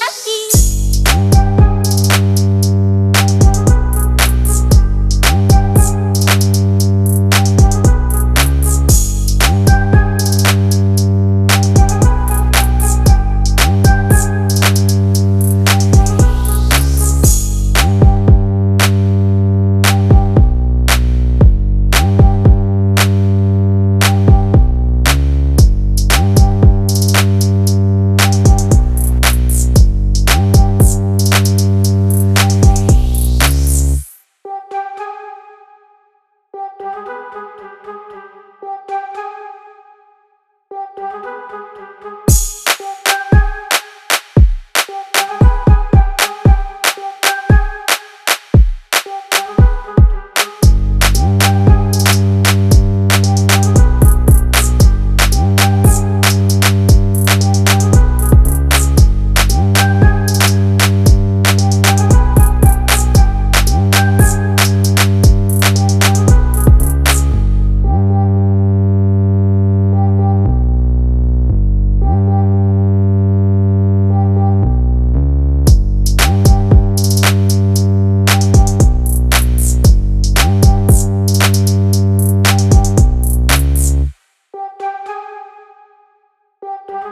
Lucky.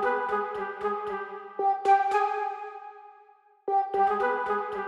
Thank you.